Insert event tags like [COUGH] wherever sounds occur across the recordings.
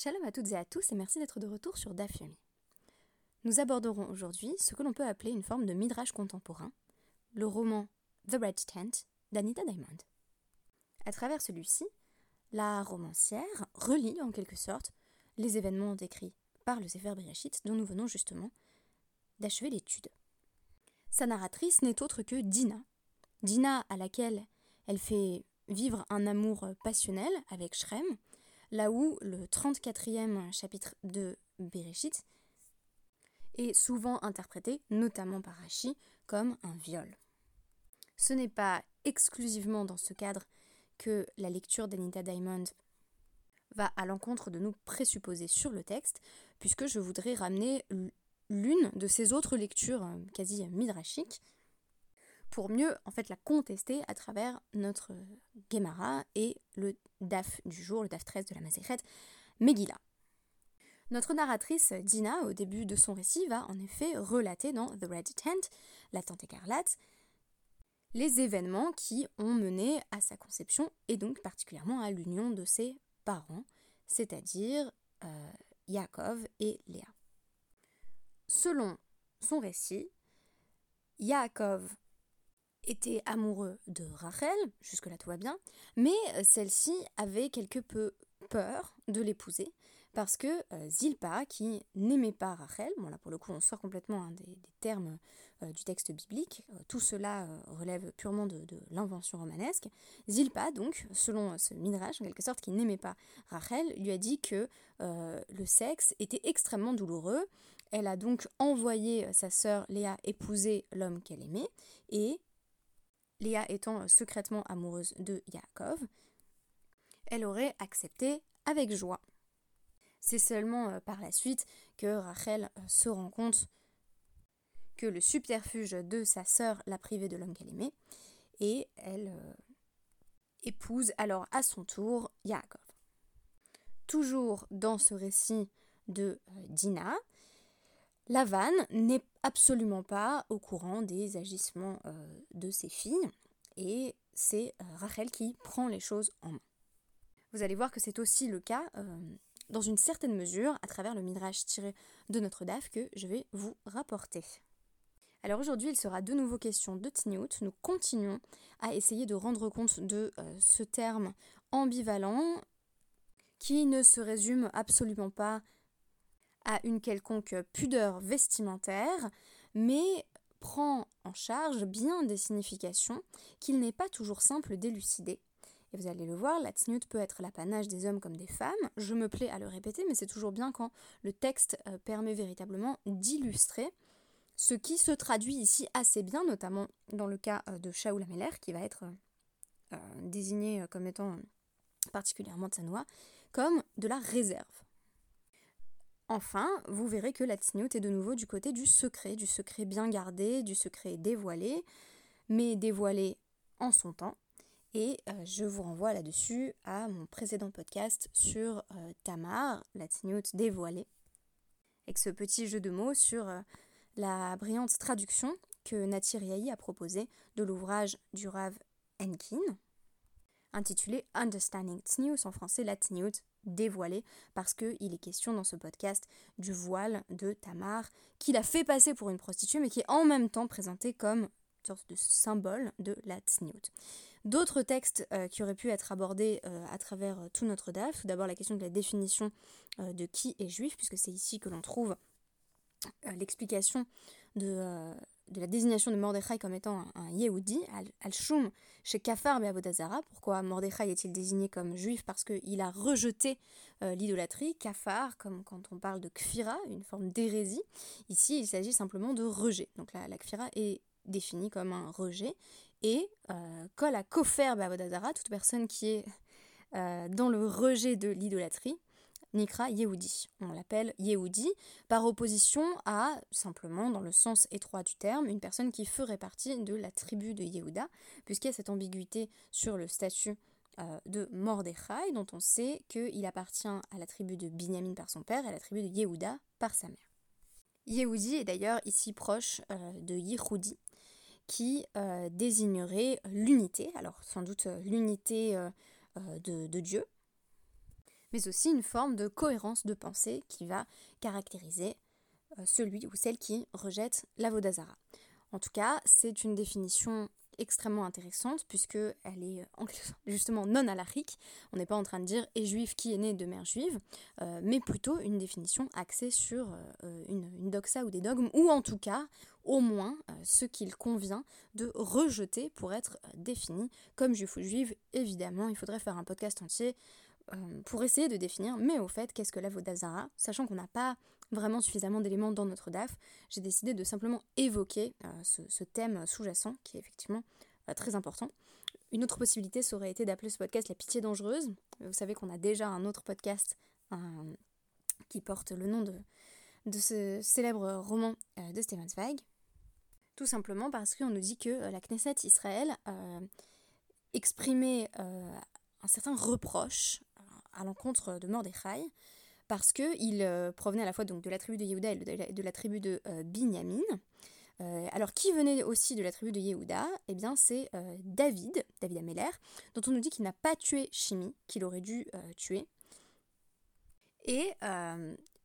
Shalom à toutes et à tous et merci d'être de retour sur DAF Yomi. Nous aborderons aujourd'hui ce que l'on peut appeler une forme de midrash contemporain, le roman The Red Tent d'Anita Diamond. À travers celui-ci, la romancière relie en quelque sorte les événements décrits par le Sefer Bereshit dont nous venons justement d'achever l'étude. Sa narratrice n'est autre que Dina, Dina à laquelle elle fait vivre un amour passionnel avec Shrem, là où le 34e chapitre de Bereshit est souvent interprété, notamment par Rashi, comme un viol. Ce n'est pas exclusivement dans ce cadre que la lecture d'Anita Diamond va à l'encontre de nous présupposer sur le texte, puisque je voudrais ramener l'une de ces autres lectures euh, quasi midrashiques pour mieux en fait la contester à travers notre Gemara et le DAF du jour, le DAF 13 de la Mazéret, Megillah. Notre narratrice Dina, au début de son récit, va en effet relater dans The Red Tent, la tente écarlate, les événements qui ont mené à sa conception et donc particulièrement à l'union de ses parents, c'est-à-dire euh, Yaakov et Léa. Selon son récit, Yaakov était amoureux de Rachel, jusque-là tout va bien, mais euh, celle-ci avait quelque peu peur de l'épouser parce que euh, Zilpa, qui n'aimait pas Rachel, bon là pour le coup on sort complètement hein, des, termes euh, du texte biblique, tout cela relève purement de, l'invention romanesque, Zilpa donc, selon ce midrash en quelque sorte, qui n'aimait pas Rachel, lui a dit que le sexe était extrêmement douloureux, elle a donc envoyé sa sœur Léa épouser l'homme qu'elle aimait, et Léa étant secrètement amoureuse de Yaakov, elle aurait accepté avec joie. C'est seulement euh, par la suite que Rachel euh, se rend compte que le subterfuge de sa sœur l'a privée de l'homme qu'elle aimait, et elle euh, épouse alors à son tour Yaakov. Toujours dans ce récit de Dina, Lavan n'est absolument pas au courant des agissements euh, de ses filles et c'est euh, Rachel qui prend les choses en main. Vous allez voir que c'est aussi le cas, euh, dans une certaine mesure, à travers le midrash tiré de notre DAF que je vais vous rapporter. Alors aujourd'hui, il sera de nouveau question de Tiniout. Nous continuons à essayer de rendre compte de ce terme ambivalent qui ne se résume absolument pas à une quelconque pudeur vestimentaire, mais prend en charge bien des significations qu'il n'est pas toujours simple d'élucider. Et vous allez le voir, la tznut peut être l'apanage des hommes comme des femmes. Je me plais à le répéter, mais c'est toujours bien quand le texte euh, permet véritablement d'illustrer ce qui se traduit ici assez bien, notamment dans le cas euh, de Ameler, qui va être euh, désigné comme étant particulièrement tsanois, comme de la réserve. Enfin, vous verrez que la tsniout est de nouveau du côté du secret, du secret bien gardé, du secret dévoilé, mais dévoilé en son temps. Et euh, je vous renvoie là-dessus à mon précédent podcast sur euh, Tamar, la tsniout dévoilée, avec ce petit jeu de mots sur euh, la brillante traduction que Natir a proposée de l'ouvrage du Rav Enkin, intitulé Understanding Tznius, en français la Tzniut dévoilée, parce qu'il est question dans ce podcast du voile de Tamar, qu'il a fait passer pour une prostituée, mais qui est en même temps présenté comme sorte de symbole de la Tzniut. D'autres textes euh, qui auraient pu être abordés euh, à travers euh, tout notre DAF, tout d'abord la question de la définition de qui est juif, puisque c'est ici que l'on trouve l'explication de de la désignation de Mordechai comme étant un, Yehudi, Al-Shum, chez Kafar Be'avodazara. Pourquoi Mordechai est-il désigné comme juif? Parce qu'il a rejeté euh, l'idolâtrie. Kafar, comme quand on parle de Kfira, une forme d'hérésie. Ici, il s'agit simplement de rejet. Donc la, la Kfira est définie comme un rejet. Et euh, à Kofer Be'avodazara, toute personne qui est euh, dans le rejet de l'idolâtrie, Nikra Yehudi. On l'appelle Yehudi par opposition à, simplement dans le sens étroit du terme, une personne qui ferait partie de la tribu de Yehuda, puisqu'il y a cette ambiguïté sur le statut euh, de Mordechai, dont on sait qu'il appartient à la tribu de Binyamin par son père et à la tribu de Yehuda par sa mère. Yehudi est d'ailleurs ici proche euh, de Yehudi, qui euh, désignerait l'unité, alors sans doute l'unité de, de Dieu, mais aussi une forme de cohérence de pensée qui va caractériser euh, celui ou celle qui rejette l'avodazara. En tout cas, c'est une définition extrêmement intéressante puisque elle est [LAUGHS] justement non alarique. On n'est pas en train de dire est juif qui est né de mère juive, euh, mais plutôt une définition axée sur euh, une, doxa ou des dogmes, ou en tout cas au moins ce qu'il convient de rejeter pour être défini comme juif ou juive. Évidemment, il faudrait faire un podcast entier pour essayer de définir, mais au fait, qu'est-ce que la Vodazara, sachant qu'on n'a pas vraiment suffisamment d'éléments dans notre DAF, j'ai décidé de simplement évoquer euh, ce, thème sous-jacent qui est effectivement euh, très important. Une autre possibilité, ça aurait été d'appeler ce podcast La pitié dangereuse. Vous savez qu'on a déjà un autre podcast qui porte le nom de, ce célèbre roman euh, de Stephen Zweig. Tout simplement parce qu'on nous dit que la Knesset Israël exprimait un certain reproche à l'encontre de Mordechai parce qu'il euh, provenait à la fois donc, de la tribu de Yehuda et de la, tribu de euh, Binyamin. Euh, alors, qui venait aussi de la tribu de Yehuda? Eh bien, c'est David, David Ameller, dont on nous dit qu'il n'a pas tué Shimi, qu'il aurait dû tuer. Et,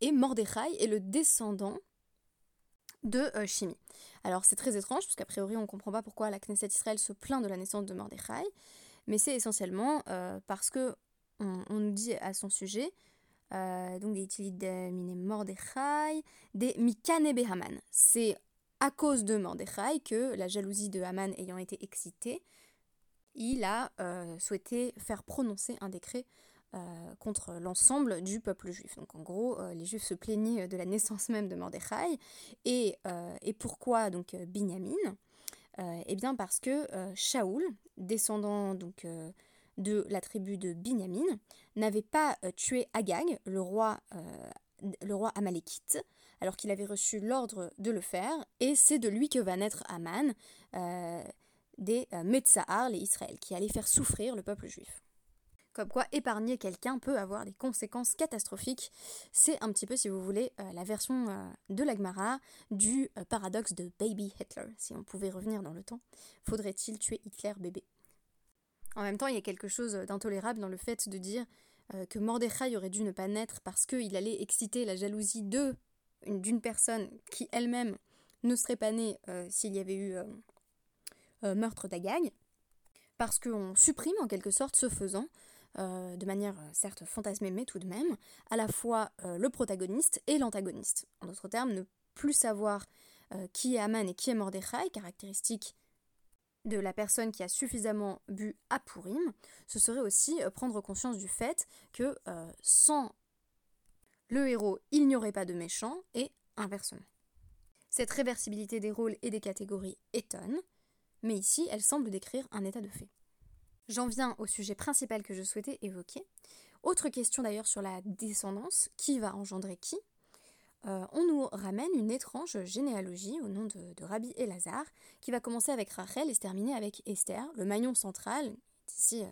et Mordechai est le descendant de Shimi. Alors, c'est très étrange, parce qu'a priori, on ne comprend pas pourquoi la Knesset Israël se plaint de la naissance de Mordechai, mais c'est essentiellement parce que on, nous dit à son sujet euh, donc des de Mine Mordechai, des Mikane Haman. C'est à cause de Mordechai que la jalousie de Haman ayant été excitée, il a euh, souhaité faire prononcer un décret euh, contre l'ensemble du peuple juif. Donc en gros, les juifs se plaignaient de la naissance même de Mordechai. Et, et pourquoi donc Binyamin? Eh bien parce que Shaoul, descendant donc de la tribu de Binyamin n'avait pas euh, tué Agag, le roi, euh, amalékite, alors qu'il avait reçu l'ordre de le faire, et c'est de lui que va naître Aman, euh, des Metzahar, les Israël, qui allaient faire souffrir le peuple juif. Comme quoi, épargner quelqu'un peut avoir des conséquences catastrophiques. C'est un petit peu, si vous voulez, la version de l'Agmara du paradoxe de Baby Hitler. Si on pouvait revenir dans le temps, faudrait-il tuer Hitler bébé? En même temps, il y a quelque chose d'intolérable dans le fait de dire euh, que Mordechai aurait dû ne pas naître parce qu'il allait exciter la jalousie de d'une personne qui elle-même ne serait pas née euh, s'il y avait eu euh, meurtre d'Agag, parce qu'on supprime en quelque sorte ce faisant, de manière certes fantasmée mais tout de même, à la fois le protagoniste et l'antagoniste. En d'autres termes, ne plus savoir qui est Aman et qui est Mordechai, caractéristique de la personne qui a suffisamment bu à Purim, ce serait aussi euh, prendre conscience du fait que euh, sans le héros, il n'y aurait pas de méchant, et inversement. Cette réversibilité des rôles et des catégories étonne, mais ici, elle semble décrire un état de fait. J'en viens au sujet principal que je souhaitais évoquer. Autre question d'ailleurs sur la descendance, qui va engendrer qui? Euh, ramène une étrange généalogie au nom de, Rabbi Elazar, qui va commencer avec Rachel et se terminer avec Esther, le maillon central, ici euh,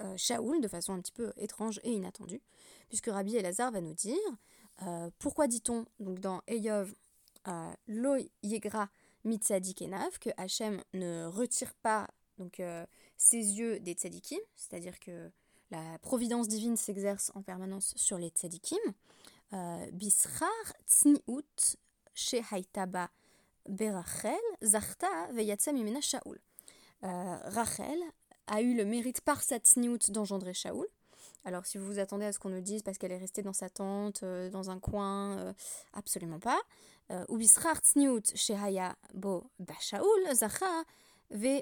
euh, Shaoul, de façon un petit peu étrange et inattendue, puisque Rabbi Elazar va nous dire pourquoi dit-on donc dans Eyov Lo Yegra Mitzadikenav que Hachem ne retire pas donc ses yeux des tzadikim, c'est-à-dire que la providence divine s'exerce en permanence sur les tzadikim? Bisrar tsniut shehaitaba berachel zachta veyatsa mimena Shaoul. Rachel a eu le mérite par sa tsniut d'engendrer Shaoul. Alors si vous vous attendez à ce qu'on nous dise parce qu'elle est restée dans sa tente, euh, dans un coin, euh, absolument pas. Ou bisrar tsniut shehaya bo bashaoul zacha ve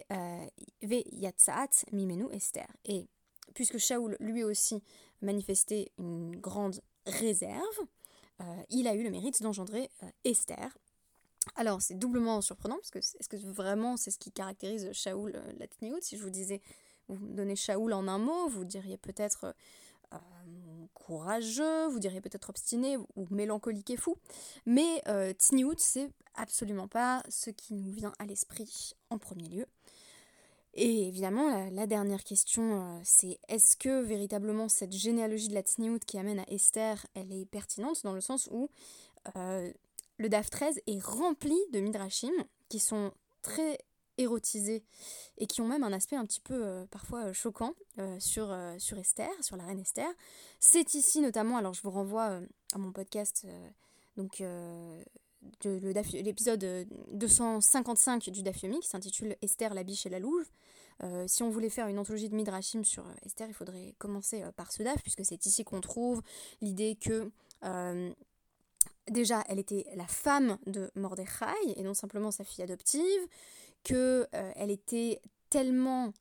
yatsaat mimenu Esther. Et puisque Shaoul lui aussi manifestait une grande réserve, euh, il a eu le mérite d'engendrer euh, Esther. Alors c'est doublement surprenant parce que est-ce que vraiment c'est ce qui caractérise Shaoul euh, Si je vous disais, vous me donnez Shaoul en un mot, vous diriez peut-être courageux, vous diriez peut-être obstiné ou mélancolique et fou. Mais euh, c'est absolument pas ce qui nous vient à l'esprit en premier lieu. Et évidemment, la, dernière question, euh, c'est est-ce que véritablement cette généalogie de la Tsniout qui amène à Esther, elle est pertinente dans le sens où euh, le DAF 13 est rempli de midrashim qui sont très érotisées et qui ont même un aspect un petit peu parfois choquant sur, sur Esther, sur la reine Esther. C'est ici notamment, alors je vous renvoie à mon podcast, donc l'épisode 255 du Dafyomi qui s'intitule Esther, la biche et la louve. Euh, si on voulait faire une anthologie de Midrashim sur euh, Esther, il faudrait commencer euh, par ce DAF, puisque c'est ici qu'on trouve l'idée que déjà elle était la femme de Mordechai et non simplement sa fille adoptive, qu'elle elle était tellement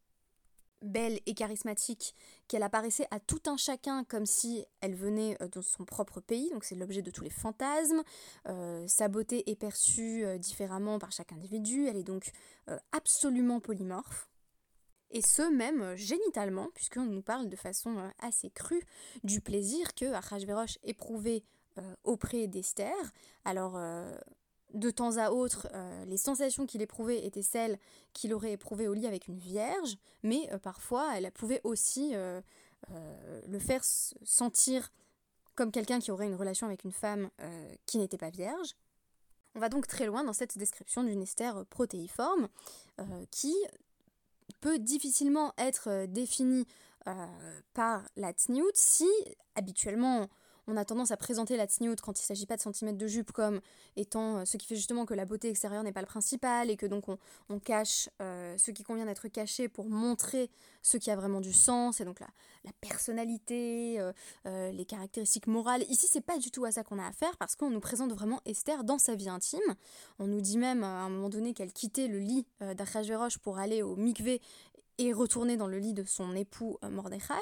belle et charismatique qu'elle apparaissait à tout un chacun comme si elle venait de son propre pays, donc c'est l'objet de tous les fantasmes. sa beauté est perçue différemment par chaque individu, elle est donc absolument polymorphe et ce même euh, génitalement, puisqu'on nous parle de façon euh, assez crue du plaisir que Achashverosh éprouvait euh, auprès d'Esther. Alors, de temps à autre, les sensations qu'il éprouvait étaient celles qu'il aurait éprouvées au lit avec une vierge, mais parfois, elle pouvait aussi le faire sentir comme quelqu'un qui aurait une relation avec une femme qui n'était pas vierge. On va donc très loin dans cette description d'une Esther protéiforme qui peut difficilement être euh, défini euh, par la tsniout si habituellement on a tendance à présenter la tsniout quand il ne s'agit pas de centimètres de jupe comme étant euh, ce qui fait justement que la beauté extérieure n'est pas le principal et que donc on, cache ce qui convient d'être caché pour montrer ce qui a vraiment du sens et donc la, la personnalité, les caractéristiques morales. Ici, c'est pas du tout à ça qu'on a affaire parce qu'on nous présente vraiment Esther dans sa vie intime. On nous dit même à un moment donné qu'elle quittait le lit d'Achashverosh pour aller au mikvé et retourner dans le lit de son époux euh, Mordechai.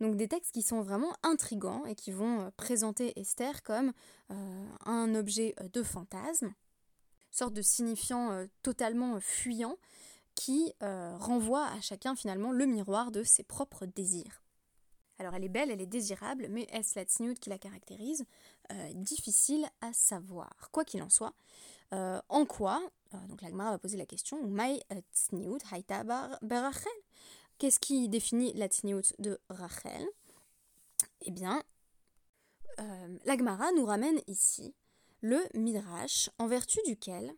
Donc des textes qui sont vraiment intrigants et qui vont euh, présenter Esther comme euh, un objet de fantasme, sorte de signifiant totalement fuyant qui renvoie à chacun finalement le miroir de ses propres désirs. Alors elle est belle, elle est désirable, mais est-ce la tsniout qui la caractérise? Difficile à savoir. Quoi qu'il en soit, en quoi donc la va poser la question berachel Qu'est-ce qui définit la tsniout de Rachel? Eh bien, euh, la nous ramène ici le Midrash en vertu duquel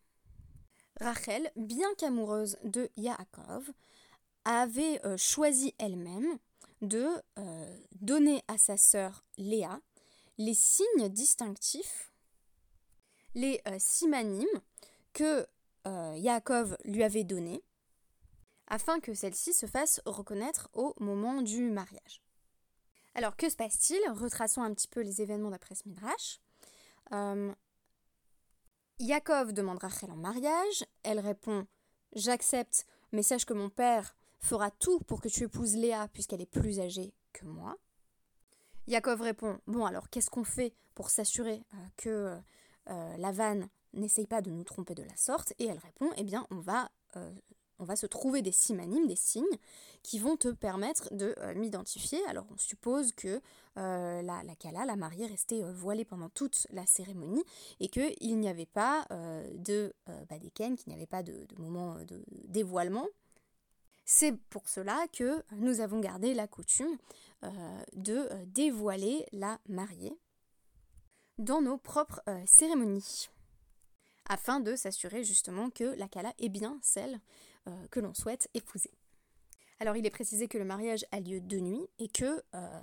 Rachel, bien qu'amoureuse de Yaakov, avait euh, choisi elle-même de euh, donner à sa sœur Léa les signes distinctifs, les simanimes que Yaakov lui avait donnés afin que celle-ci se fasse reconnaître au moment du mariage. Alors que se passe-t-il? Retraçons un petit peu les événements d'après ce Midrash. Euh, Yaakov demande Rachel en mariage, elle répond J'accepte, mais sache que mon père fera tout pour que tu épouses Léa puisqu'elle est plus âgée que moi. Yaakov répond Bon, alors qu'est-ce qu'on fait pour s'assurer euh, que euh, la vanne n'essaye pas de nous tromper de la sorte Et elle répond Eh bien, on va on va se trouver des simanimes, des signes, qui vont te permettre de euh, m'identifier. Alors on suppose que euh, la, la Kala, la mariée, restait euh, voilée pendant toute la cérémonie et qu'il n'y avait pas de badeken, qu'il n'y avait pas de, moment de dévoilement. C'est pour cela que nous avons gardé la coutume de dévoiler la mariée dans nos propres cérémonies afin de s'assurer justement que la Kala est bien celle euh, que l'on souhaite épouser. Alors il est précisé que le mariage a lieu de nuit et que euh,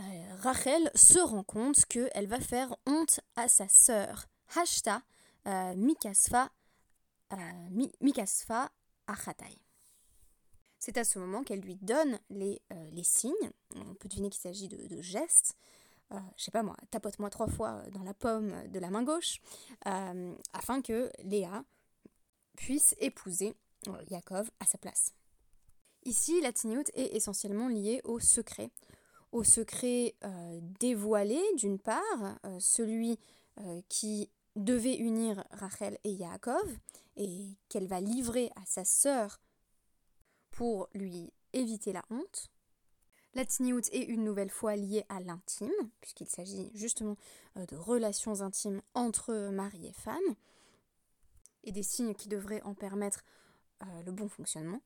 euh, Rachel se rend compte qu'elle va faire honte à sa sœur, Hashta Mikasfa, Mikasfa Achatai. C'est à ce moment qu'elle lui donne les, signes. On peut deviner qu'il s'agit de, gestes. Je sais pas moi, tapote-moi trois fois dans la pomme de la main gauche, afin que Léa puisse épouser euh, Yaakov à sa place. Ici, la Tiniout est essentiellement liée au secret. Au secret euh, dévoilé, d'une part, euh, celui qui devait unir Rachel et Yaakov, et qu'elle va livrer à sa sœur pour lui éviter la honte. La Tiniout est une nouvelle fois liée à l'intime, puisqu'il s'agit justement de relations intimes entre mari et femme et des signes qui devraient en permettre euh, le bon fonctionnement.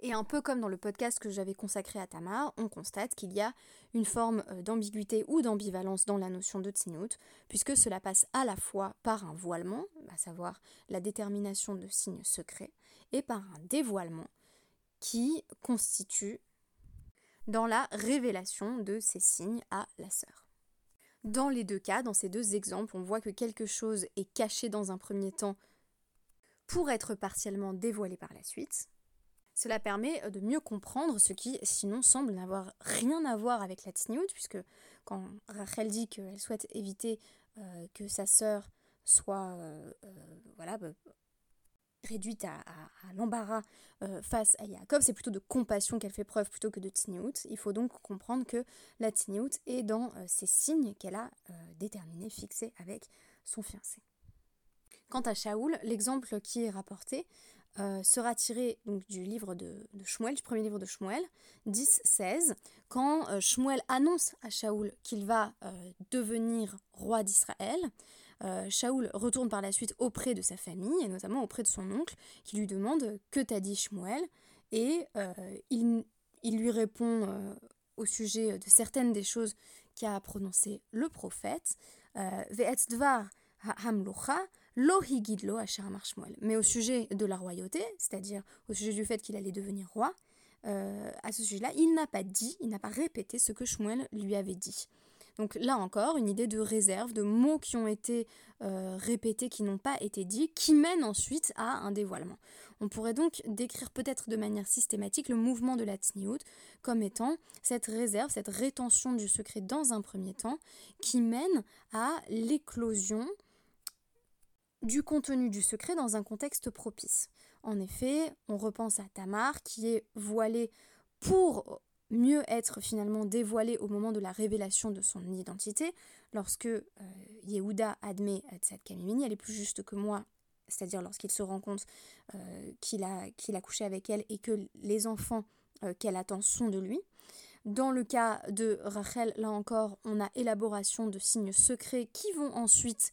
Et un peu comme dans le podcast que j'avais consacré à Tamar, on constate qu'il y a une forme euh, d'ambiguïté ou d'ambivalence dans la notion de tsniout, puisque cela passe à la fois par un voilement, à savoir la détermination de signes secrets, et par un dévoilement qui constitue dans la révélation de ces signes à la sœur. Dans les deux cas, dans ces deux exemples, on voit que quelque chose est caché dans un premier temps pour être partiellement dévoilé par la suite, cela permet euh, de mieux comprendre ce qui, sinon, semble n'avoir rien à voir avec la tsniout, puisque quand Rachel dit qu'elle souhaite éviter euh, que sa sœur soit euh, voilà, bah, réduite à, l'embarras face à Jacob, c'est plutôt de compassion qu'elle fait preuve plutôt que de tsniout. Il faut donc comprendre que la tsniout est dans ces signes qu'elle a déterminés, fixés avec son fiancé. Quant à Shaoul, l'exemple qui est rapporté, euh, sera tiré donc, du livre de, de, Shmuel, du premier livre de Shmuel, 10-16, quand euh, Shmuel annonce à Shaoul qu'il va euh, devenir roi d'Israël. Shaoul retourne par la suite auprès de sa famille, et notamment auprès de son oncle, qui lui demande Que t'a dit Shmuel? Et il, il, lui répond au sujet de certaines des choses qu'a prononcées le prophète. Shmuel. Mais au sujet de la royauté, c'est-à-dire au sujet du fait qu'il allait devenir roi, euh, à ce sujet-là, il n'a pas dit, il n'a pas répété ce que Shmuel lui avait dit. Donc là encore, une idée de réserve, de mots qui ont été euh, répétés, qui n'ont pas été dits, qui mène ensuite à un dévoilement. On pourrait donc décrire peut-être de manière systématique le mouvement de la tsniout comme étant cette réserve, cette rétention du secret dans un premier temps, qui mène à l'éclosion du contenu du secret dans un contexte propice. En effet, on repense à Tamar qui est voilée pour mieux être finalement dévoilée au moment de la révélation de son identité. Lorsque euh, Yehuda admet Tzad Kamimini, elle est plus juste que moi, c'est-à-dire lorsqu'il se rend compte euh, qu'il a, couché avec elle et que les enfants euh, qu'elle attend sont de lui. Dans le cas de Rachel, là encore, on a élaboration de signes secrets qui vont ensuite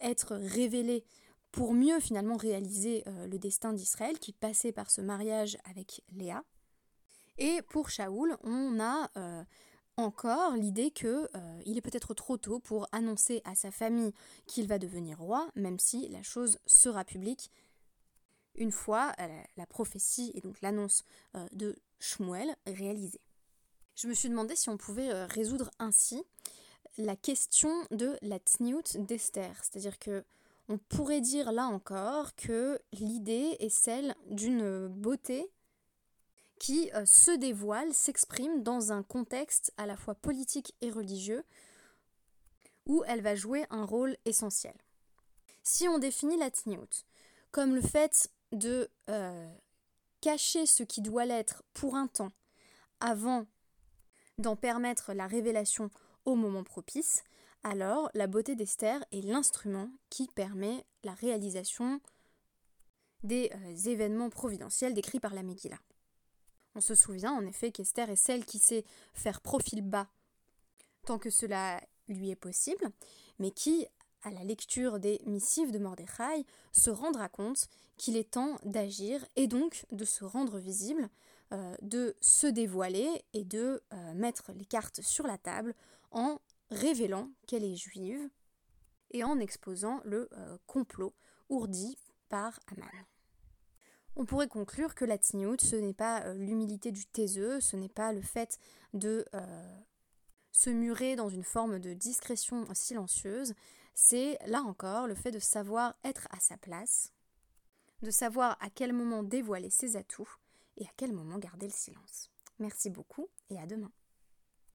être révélé pour mieux finalement réaliser le destin d'Israël qui passait par ce mariage avec Léa. Et pour Shaoul, on a euh, encore l'idée que il est peut-être trop tôt pour annoncer à sa famille qu'il va devenir roi, même si la chose sera publique une fois la, prophétie et donc l'annonce de Shmuel réalisée. Je me suis demandé si on pouvait résoudre ainsi la question de la tsniout d'Esther. C'est-à-dire que on pourrait dire là encore que l'idée est celle d'une beauté qui euh, se dévoile, s'exprime dans un contexte à la fois politique et religieux où elle va jouer un rôle essentiel. Si on définit la tsniout comme le fait de euh, cacher ce qui doit l'être pour un temps avant d'en permettre la révélation au moment propice, alors la beauté d'Esther est l'instrument qui permet la réalisation des euh, événements providentiels décrits par la Megillah. On se souvient en effet qu'Esther est celle qui sait faire profil bas tant que cela lui est possible, mais qui, à la lecture des missives de Mordechai, se rendra compte qu'il est temps d'agir et donc de se rendre visible, euh, de se dévoiler et de euh, mettre les cartes sur la table en révélant qu'elle est juive et en exposant le euh, complot ourdi par Aman. On pourrait conclure que la tignoute, ce n'est pas euh, l'humilité du taiseux, ce n'est pas le fait de euh, se murer dans une forme de discrétion silencieuse, c'est là encore le fait de savoir être à sa place, de savoir à quel moment dévoiler ses atouts et à quel moment garder le silence. Merci beaucoup et à demain.